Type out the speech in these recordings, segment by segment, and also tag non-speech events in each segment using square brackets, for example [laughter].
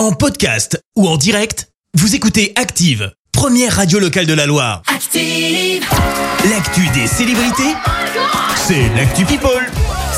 En podcast ou en direct, vous écoutez Active, première radio locale de la Loire. Active. L'actu des célébrités, c'est l'actu People.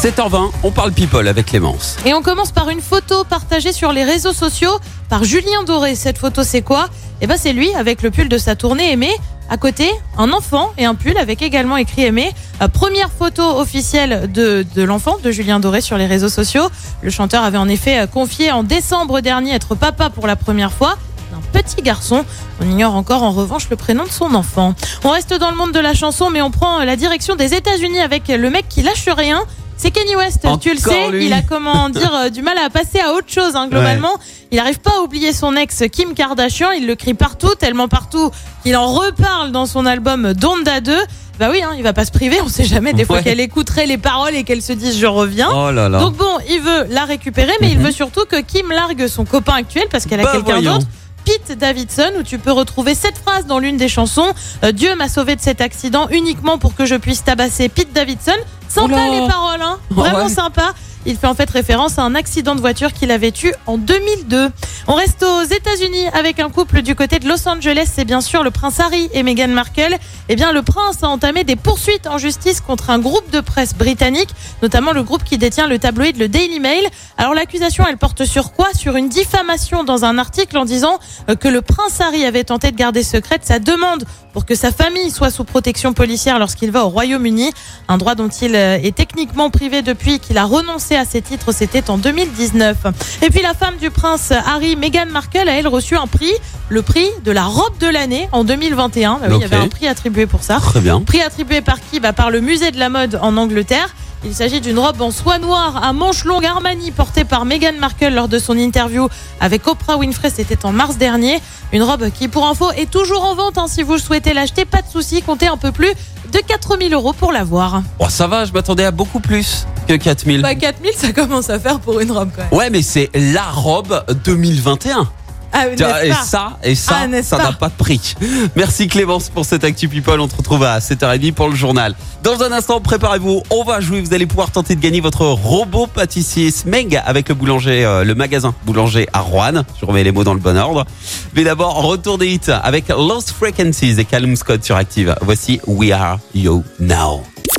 7h20, on parle people avec Clémence. Et on commence par une photo partagée sur les réseaux sociaux par Julien Doré. Cette photo, c'est quoi? Eh ben, c'est lui avec le pull de sa tournée aimé. À côté, un enfant et un pull avec également écrit aimé. Euh, première photo officielle de, de l'enfant de Julien Doré sur les réseaux sociaux. Le chanteur avait en effet euh, confié en décembre dernier être papa pour la première fois d'un petit garçon. On ignore encore en revanche le prénom de son enfant. On reste dans le monde de la chanson, mais on prend euh, la direction des États-Unis avec le mec qui lâche rien. C'est Kenny West, tu le sais, lui. il a comment [laughs] dire euh, du mal à passer à autre chose hein, globalement. Il n'arrive pas à oublier son ex Kim Kardashian, il le crie partout, tellement partout qu'il en reparle dans son album Donda 2. Bah oui, hein, il va pas se priver, on sait jamais des fois qu'elle écouterait les paroles et qu'elle se dise je reviens. Oh là là. Donc bon, il veut la récupérer, mais il veut surtout que Kim largue son copain actuel parce qu'elle a Bah, quelqu'un d'autre. Pete Davidson, où tu peux retrouver cette phrase dans l'une des chansons. Euh, Dieu m'a sauvé de cet accident uniquement pour que je puisse tabasser Pete Davidson. Sympa Oula. les paroles, hein [laughs] vraiment ouais. sympa. Il fait en fait référence à un accident de voiture qu'il avait eu en 2002. On reste aux États-Unis avec un couple du côté de Los Angeles. C'est bien sûr le prince Harry et Meghan Markle. Eh bien, le prince a entamé des poursuites en justice contre un groupe de presse britannique, notamment le groupe qui détient le tabloïd le Daily Mail. Alors, l'accusation, elle porte sur quoi? Sur une diffamation dans un article en disant euh, que le prince Harry avait tenté de garder secrète sa demande pour que sa famille soit sous protection policière lorsqu'il va au Royaume-Uni, un droit dont il euh, est techniquement privé depuis qu'il a renoncé à ses titres, c'était en 2019. Et puis la femme du prince Harry, Meghan Markle, a elle reçu un prix, le prix de la robe de l'année en 2021. Bah oui, Il y avait un prix attribué pour ça. Très bien. Prix attribué par qui? Bah, Par le musée de la mode en Angleterre. Il s'agit d'une robe en soie noire à manches longues Armani portée par Meghan Markle lors de son interview avec Oprah Winfrey. C'était en mars dernier. Une robe qui, pour info, est toujours en vente. hein. Si vous souhaitez l'acheter, pas de souci. Comptez un peu plus de 4000 euros pour l'avoir. Oh, ça va, je m'attendais à beaucoup plus que 4000. Bah, 4000, ça commence à faire pour une robe quand même. Ouais, mais c'est la robe 2021. Ah, Et pas ça, et ça, Ah, ça n'a pas de prix. Merci Clémence pour cette Actu People. On se retrouve à 7h30 pour le journal. Dans un instant, préparez-vous. On va jouer. Vous allez pouvoir tenter de gagner votre robot pâtissier Smeg avec le boulanger, euh, le magasin boulanger à Rouen. Je remets les mots dans le bon ordre. Mais d'abord, retour des hits avec Lost Frequencies et Callum Scott sur Active. Voici We Are You Now.